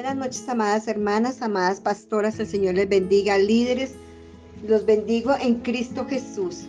Buenas noches, amadas hermanas, amadas pastoras. El Señor les bendiga, líderes. Los bendigo en Cristo Jesús.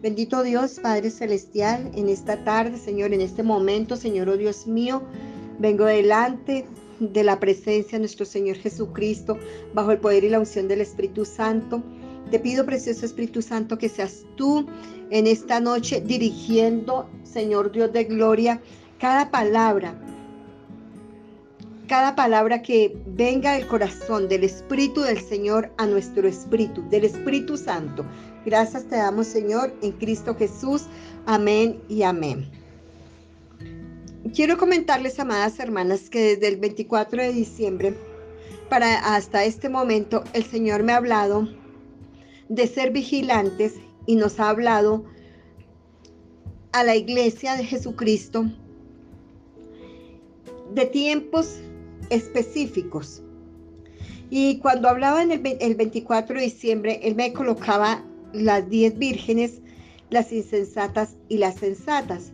Bendito Dios, Padre Celestial, en esta tarde, Señor, en este momento, Señor, oh Dios mío, vengo delante de la presencia de nuestro Señor Jesucristo, bajo el poder y la unción del Espíritu Santo. Te pido, precioso Espíritu Santo, que seas tú en esta noche dirigiendo, Señor Dios de gloria, cada palabra cada palabra que venga del corazón del Espíritu del Señor a nuestro Espíritu, del Espíritu Santo. Gracias te damos, Señor, en Cristo Jesús. Amén y amén. Quiero comentarles, amadas hermanas, que desde el 24 de diciembre para hasta este momento el Señor me ha hablado de ser vigilantes y nos ha hablado a la iglesia de Jesucristo de tiempos específicos. Y cuando hablaba en el, 24 de diciembre, él me colocaba las 10 vírgenes, las insensatas y las sensatas.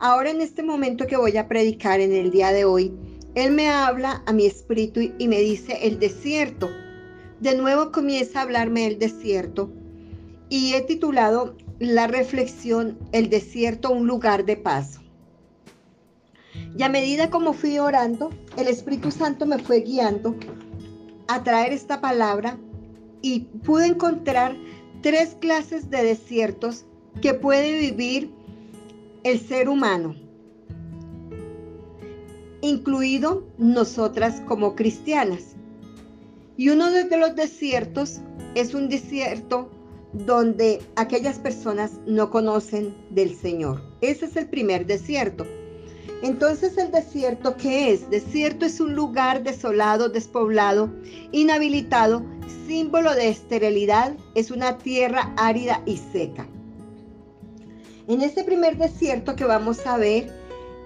Ahora en este momento que voy a predicar en el día de hoy, él me habla a mi espíritu y me dice el desierto. De nuevo comienza a hablarme del desierto y he titulado la reflexión El desierto, un lugar de paso. Y a medida como fui orando, el Espíritu Santo me fue guiando a traer esta palabra y pude encontrar tres clases de desiertos que puede vivir el ser humano, incluido nosotras como cristianas. Y uno de los desiertos es un desierto donde aquellas personas no conocen del Señor. Ese es el primer desierto. Entonces el desierto, ¿qué es? Desierto es un lugar desolado, despoblado, inhabilitado, símbolo de esterilidad, es una tierra árida y seca. En este primer desierto que vamos a ver,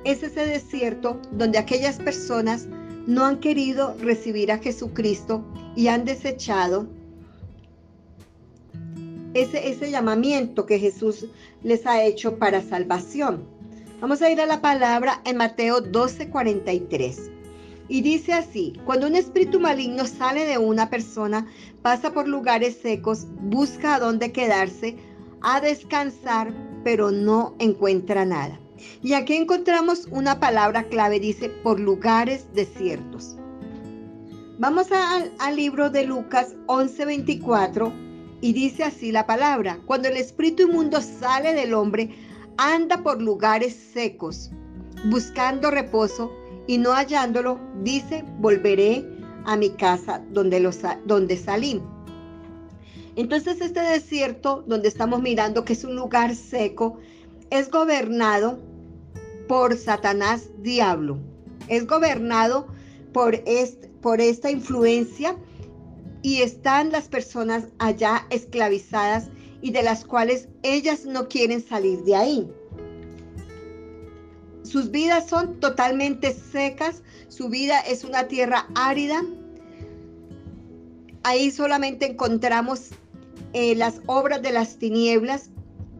es ese desierto donde aquellas personas no han querido recibir a Jesucristo y han desechado ese, ese llamamiento que Jesús les ha hecho para salvación. Vamos a ir a la palabra en Mateo 12:43. Y dice así, cuando un espíritu maligno sale de una persona, pasa por lugares secos, busca a dónde quedarse, a descansar, pero no encuentra nada. Y aquí encontramos una palabra clave, dice, por lugares desiertos. Vamos al libro de Lucas 11:24 y dice así la palabra, cuando el espíritu inmundo sale del hombre, anda por lugares secos, buscando reposo y no hallándolo, dice, volveré a mi casa donde, los, donde salí. Entonces este desierto donde estamos mirando que es un lugar seco, es gobernado por Satanás diablo. Es gobernado por, por esta influencia y están las personas allá esclavizadas y de las cuales ellas no quieren salir de ahí. Sus vidas son totalmente secas, su vida es una tierra árida. Ahí solamente encontramos eh, las obras de las tinieblas,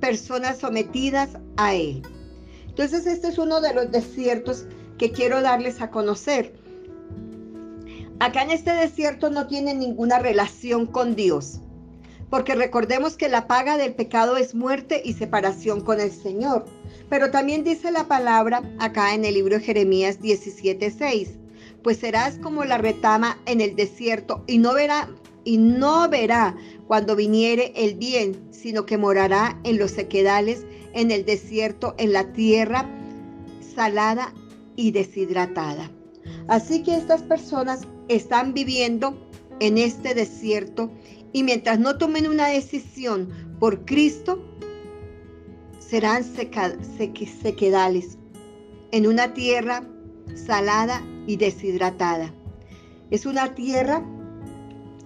personas sometidas a él. Entonces este es uno de los desiertos que quiero darles a conocer. Acá en este desierto no tiene ninguna relación con Dios porque recordemos que la paga del pecado es muerte y separación con el Señor. Pero también dice la palabra acá en el libro de Jeremías 17:6, pues serás como la retama en el desierto y no verá y no verá cuando viniere el bien, sino que morará en los sequedales, en el desierto, en la tierra salada y deshidratada. Así que estas personas están viviendo en este desierto y mientras no tomen una decisión por Cristo, serán sequedales en una tierra salada y deshidratada. Es una tierra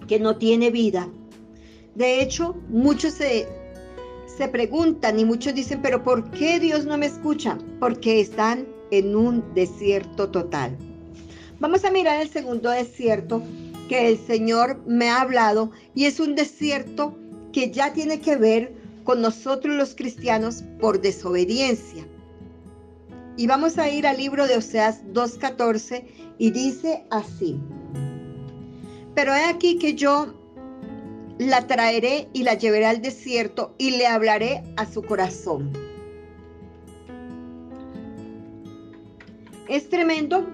que no tiene vida. De hecho, muchos se, se preguntan y muchos dicen, pero ¿por qué Dios no me escucha? Porque están en un desierto total. Vamos a mirar el segundo desierto que el Señor me ha hablado y es un desierto que ya tiene que ver con nosotros los cristianos por desobediencia. Y vamos a ir al libro de Oseas 2.14 y dice así. Pero he aquí que yo la traeré y la llevaré al desierto y le hablaré a su corazón. Es tremendo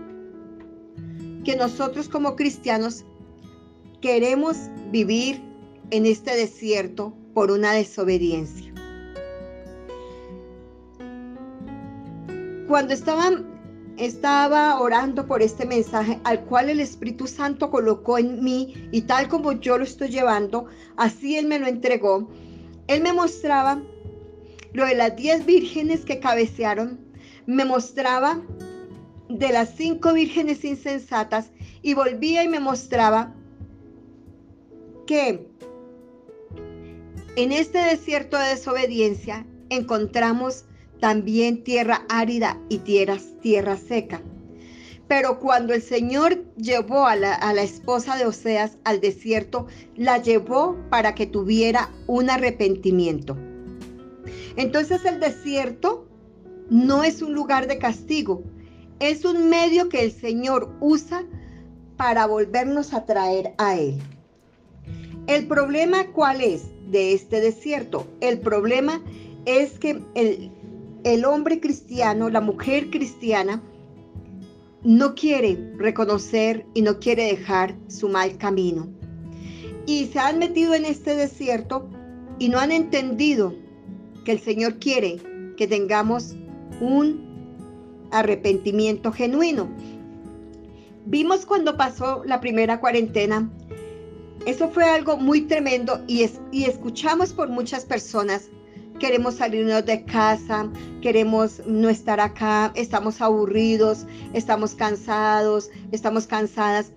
que nosotros como cristianos queremos vivir en este desierto por una desobediencia. Cuando estaba, orando por este mensaje al cual el Espíritu Santo colocó en mí y tal como yo lo estoy llevando, así Él me lo entregó, Él me mostraba lo de las diez vírgenes que cabecearon, me mostraba de las cinco vírgenes insensatas y volvía y me mostraba que en este desierto de desobediencia encontramos también tierra árida y tierra, tierra seca. Pero cuando el Señor llevó a la, a la, esposa de Oseas al desierto, la llevó para que tuviera un arrepentimiento. Entonces el desierto no es un lugar de castigo, es un medio que el Señor usa para volvernos a traer a Él. El problema cuál es de este desierto? El problema es que el, el hombre cristiano, la mujer cristiana, no quiere reconocer y no quiere dejar su mal camino. Y se han metido en este desierto y no han entendido que el Señor quiere que tengamos un arrepentimiento genuino. Vimos cuando pasó la primera cuarentena, eso fue algo muy tremendo y, es, y escuchamos por muchas personas, queremos salirnos de casa, queremos no estar acá, estamos aburridos, estamos cansados, estamos cansadas.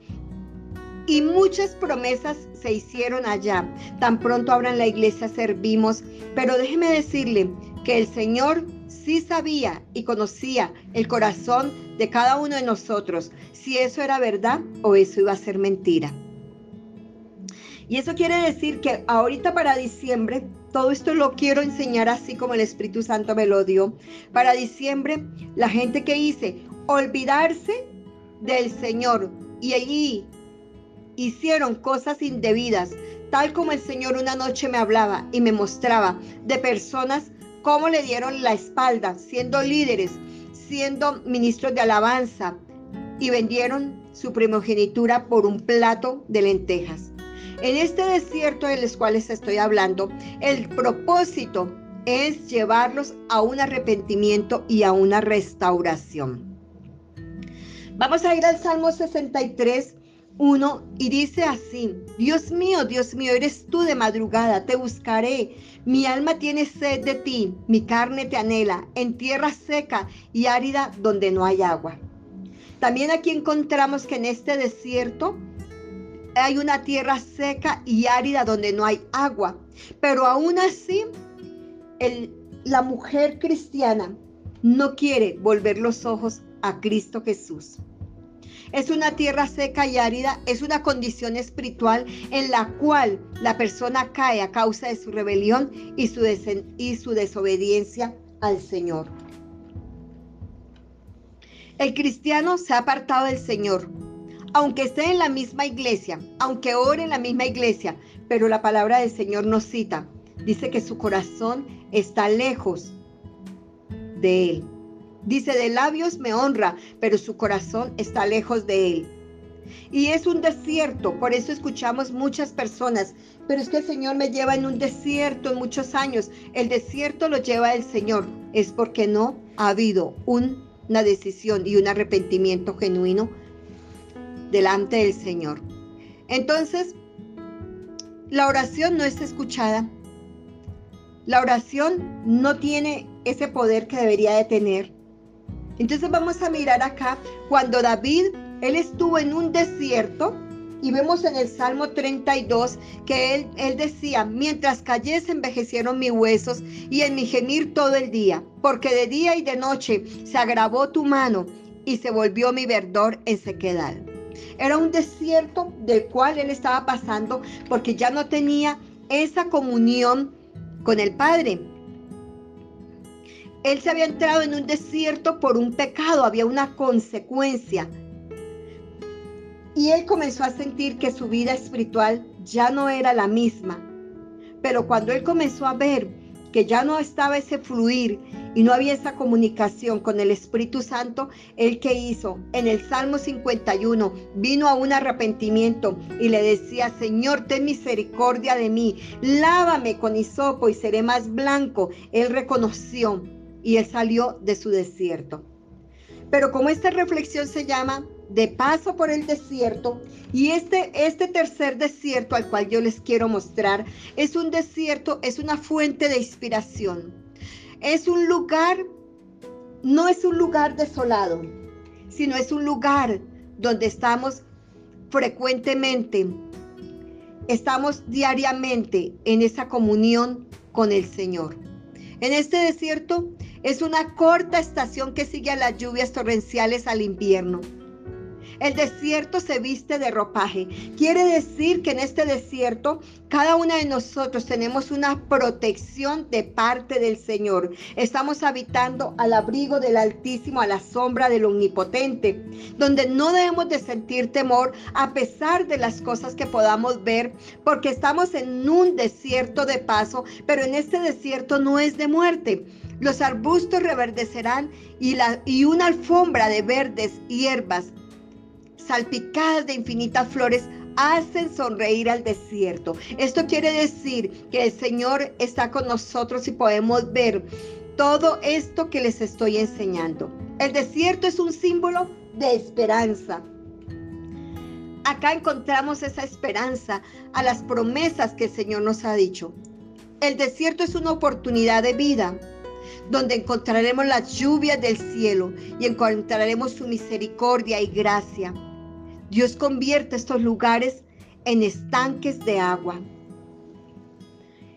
Y muchas promesas se hicieron allá. Tan pronto abran la iglesia, servimos. Pero déjeme decirle que el Señor sí sabía y conocía el corazón de cada uno de nosotros, si eso era verdad o eso iba a ser mentira. Y eso quiere decir que ahorita para diciembre, todo esto lo quiero enseñar así como el Espíritu Santo me lo dio. Para diciembre, la gente que hice, olvidarse del Señor y allí hicieron cosas indebidas, tal como el Señor una noche me hablaba y me mostraba de personas cómo le dieron la espalda, siendo líderes, siendo ministros de alabanza, y vendieron su primogenitura por un plato de lentejas. En este desierto de los cuales estoy hablando, el propósito es llevarlos a un arrepentimiento y a una restauración. Vamos a ir al Salmo 63, 1 y dice así, Dios mío, Dios mío, eres tú de madrugada, te buscaré. Mi alma tiene sed de ti, mi carne te anhela, en tierra seca y árida donde no hay agua. También aquí encontramos que en este desierto hay una tierra seca y árida donde no hay agua. Pero aún así, la mujer cristiana no quiere volver los ojos a Cristo Jesús. Es una tierra seca y árida, es una condición espiritual en la cual la persona cae a causa de su rebelión y su, desobediencia al Señor. El cristiano se ha apartado del Señor, aunque esté en la misma iglesia, aunque ore en la misma iglesia, pero la palabra del Señor nos cita, dice que su corazón está lejos de Él. Dice, de labios me honra, pero su corazón está lejos de él. Y es un desierto, por eso escuchamos muchas personas, pero es que el Señor me lleva en un desierto en muchos años. El desierto lo lleva el Señor, es porque no ha habido una decisión y un arrepentimiento genuino delante del Señor. Entonces, la oración no es escuchada. La oración no tiene ese poder que debería de tener. Entonces vamos a mirar acá cuando David, él estuvo en un desierto y vemos en el Salmo 32 que él, él decía, mientras callé envejecieron mis huesos y en mi gemir todo el día, porque de día y de noche se agravó tu mano y se volvió mi verdor en sequedad. Era un desierto del cual él estaba pasando porque ya no tenía esa comunión con el Padre. él se había entrado en un desierto por un pecado, había una consecuencia. Y él comenzó a sentir que su vida espiritual ya no era la misma. Pero cuando él comenzó a ver que ya no estaba ese fluir y no había esa comunicación con el Espíritu Santo, él que hizo en el Salmo 51 vino a un arrepentimiento y le decía, Señor, ten misericordia de mí, lávame con hisopo y seré más blanco. Él reconoció y él salió de su desierto. Pero como esta reflexión se llama de paso por el desierto, y este, este tercer desierto al cual yo les quiero mostrar es un desierto, es una fuente de inspiración. Es un lugar, no es un lugar desolado, sino es un lugar donde estamos frecuentemente, estamos diariamente en esa comunión con el Señor. En este desierto es una corta estación que sigue a las lluvias torrenciales al invierno. El desierto se viste de ropaje. Quiere decir que en este desierto cada una de nosotros tenemos una protección de parte del Señor. Estamos habitando al abrigo del Altísimo, a la sombra del Omnipotente, donde no debemos de sentir temor a pesar de las cosas que podamos ver, porque estamos en un desierto de paso, pero en este desierto no es de muerte. Los arbustos reverdecerán y, y una alfombra de verdes hierbas salpicadas de infinitas flores hacen sonreír al desierto. Esto quiere decir que el Señor está con nosotros y podemos ver todo esto que les estoy enseñando. El desierto es un símbolo de esperanza. Acá encontramos esa esperanza a las promesas que el Señor nos ha dicho. El desierto es una oportunidad de vida donde encontraremos las lluvias del cielo y encontraremos su misericordia y gracia. Dios convierte estos lugares en estanques de agua.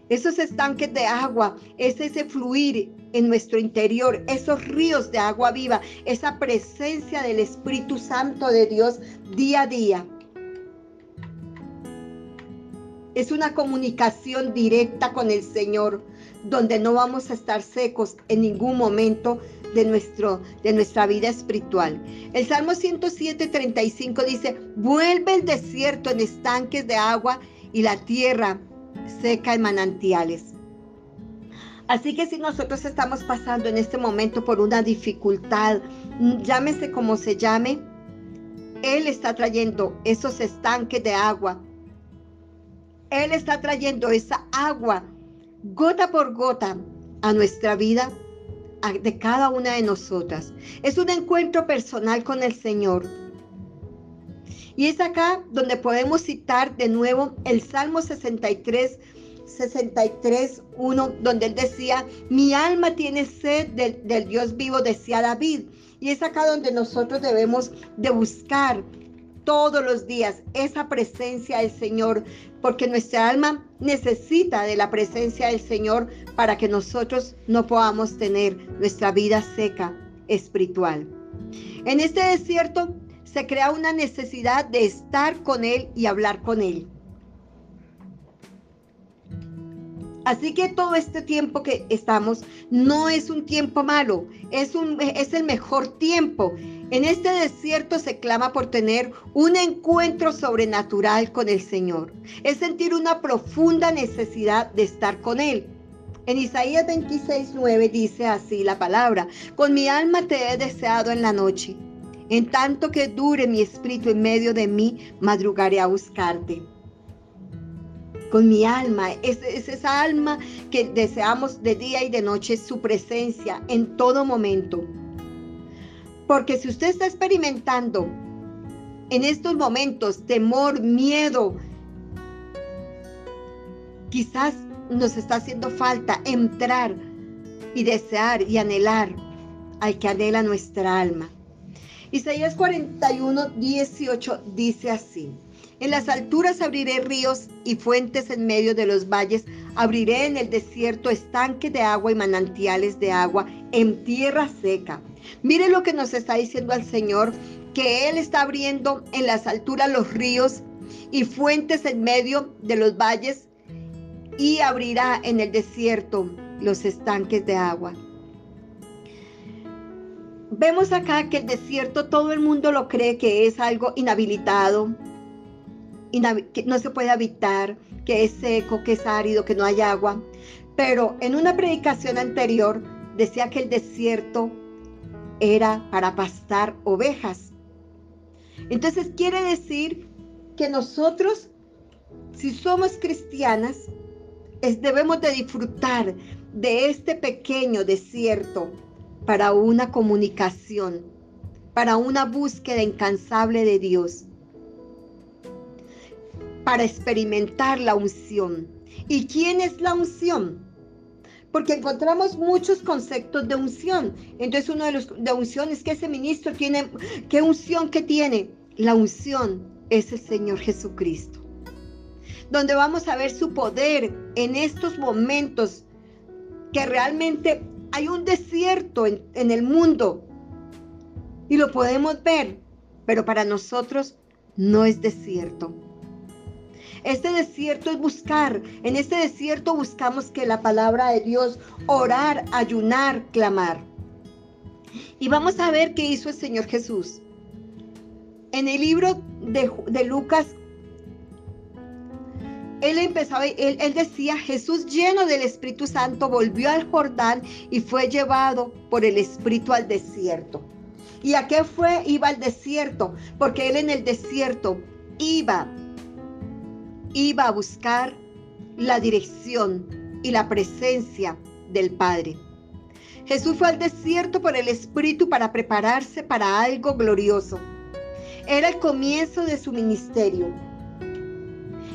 Esos estanques de agua es ese fluir en nuestro interior, esos ríos de agua viva, esa presencia del Espíritu Santo de Dios día a día. Es una comunicación directa con el Señor, donde no vamos a estar secos en ningún momento de, nuestro, de nuestra vida espiritual. El Salmo 107, 35 dice, vuelve el desierto en estanques de agua y la tierra seca en manantiales. Así que si nosotros estamos pasando en este momento por una dificultad, llámese como se llame, Él está trayendo esos estanques de agua. Él está trayendo esa agua gota por gota a nuestra vida de cada una de nosotras. Es un encuentro personal con el Señor. Y es acá donde podemos citar de nuevo el Salmo 63, 63, 1, donde él decía, mi alma tiene sed del, del Dios vivo, decía David. Y es acá donde nosotros debemos de buscar todos los días esa presencia del Señor, porque nuestra alma necesita de la presencia del Señor para que nosotros no podamos tener nuestra vida seca espiritual. En este desierto se crea una necesidad de estar con Él y hablar con Él. Así que todo este tiempo que estamos no es un tiempo malo, es, un, es el mejor tiempo. En este desierto se clama por tener un encuentro sobrenatural con el Señor. Es sentir una profunda necesidad de estar con Él. En Isaías 26, 9 dice así la palabra, con mi alma te he deseado en la noche. En tanto que dure mi espíritu en medio de mí, madrugaré a buscarte con mi alma. Es, esa alma que deseamos de día y de noche, su presencia en todo momento. Porque si usted está experimentando en estos momentos temor, miedo, quizás nos está haciendo falta entrar y desear y anhelar al que anhela nuestra alma. Isaías 41, 18 dice así. En las alturas abriré ríos y fuentes en medio de los valles. Abriré en el desierto estanques de agua y manantiales de agua en tierra seca. Mire lo que nos está diciendo el Señor, que Él está abriendo en las alturas los ríos y fuentes en medio de los valles y abrirá en el desierto los estanques de agua. vemos acá que el desierto todo el mundo lo cree que es algo inhabilitado, que no se puede habitar, que es seco, que es árido, que no hay agua. Pero en una predicación anterior decía que el desierto era para pastar ovejas. Entonces quiere decir que nosotros, si somos cristianas, debemos de disfrutar de este pequeño desierto para una comunicación, para una búsqueda incansable de Dios, para experimentar la unción. ¿Y quién es la unción? Porque encontramos muchos conceptos de unción. Entonces uno de los de unción es que ese ministro tiene, ¿qué unción que tiene? La unción es el Señor Jesucristo. Donde vamos a ver su poder en estos momentos que realmente hay un desierto en, en el mundo y lo podemos ver, pero para nosotros no es desierto. Este desierto es buscar. En este desierto buscamos que la palabra de Dios, orar, ayunar, clamar. Y vamos a ver qué hizo el Señor Jesús. En el libro de, de Lucas él empezaba, él, él, decía, Jesús lleno del Espíritu Santo volvió al Jordán y fue llevado por el Espíritu al desierto. ¿Y a qué fue? Iba al desierto, porque él en el desierto iba, iba a buscar la dirección y la presencia del Padre. Jesús fue al desierto por el Espíritu para prepararse para algo glorioso. Era el comienzo de su ministerio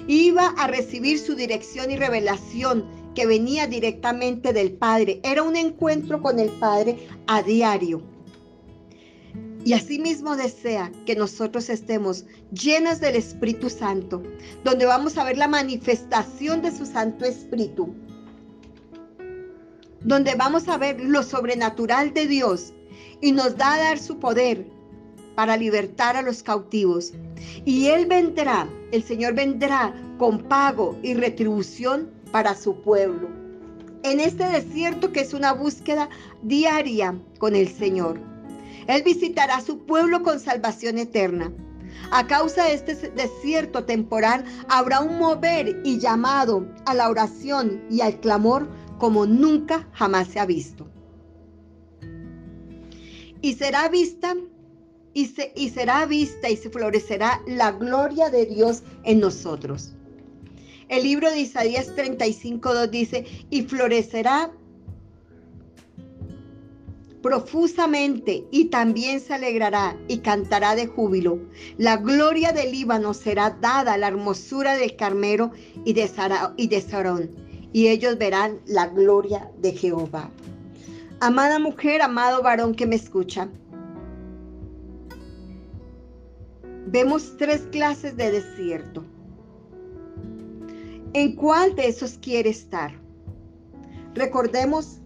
iba a recibir su dirección y revelación que venía directamente del Padre. Era un encuentro con el Padre a diario. Y asimismo desea que nosotros estemos llenas del Espíritu Santo, donde vamos a ver la manifestación de su Santo Espíritu, donde vamos a ver lo sobrenatural de Dios y nos da a dar su poder para libertar a los cautivos. Y Él vendrá, el Señor vendrá con pago y retribución para su pueblo. En este desierto que es una búsqueda diaria con el Señor. Él visitará su pueblo con salvación eterna. A causa de este desierto temporal habrá un mover y llamado a la oración y al clamor como nunca jamás se ha visto. Y será vista y, y será vista y se florecerá la gloria de Dios en nosotros. El libro de Isaías 35.2 dice, y florecerá profusamente y también se alegrará y cantará de júbilo. La gloria del Líbano será dada, la hermosura del Carmelo y de, y de Sarón, y ellos verán la gloria de Jehová. Amada mujer, amado varón que me escucha, vemos tres clases de desierto. ¿En cuál de esos quiere estar? Recordemos,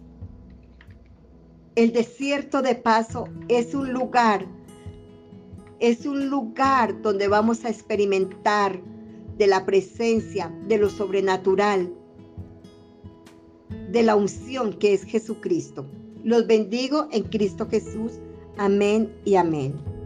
el desierto de paso es un lugar, es un lugar donde vamos a experimentar de la presencia, de lo sobrenatural, de la unción que es Jesucristo. Los bendigo en Cristo Jesús. Amén y amén.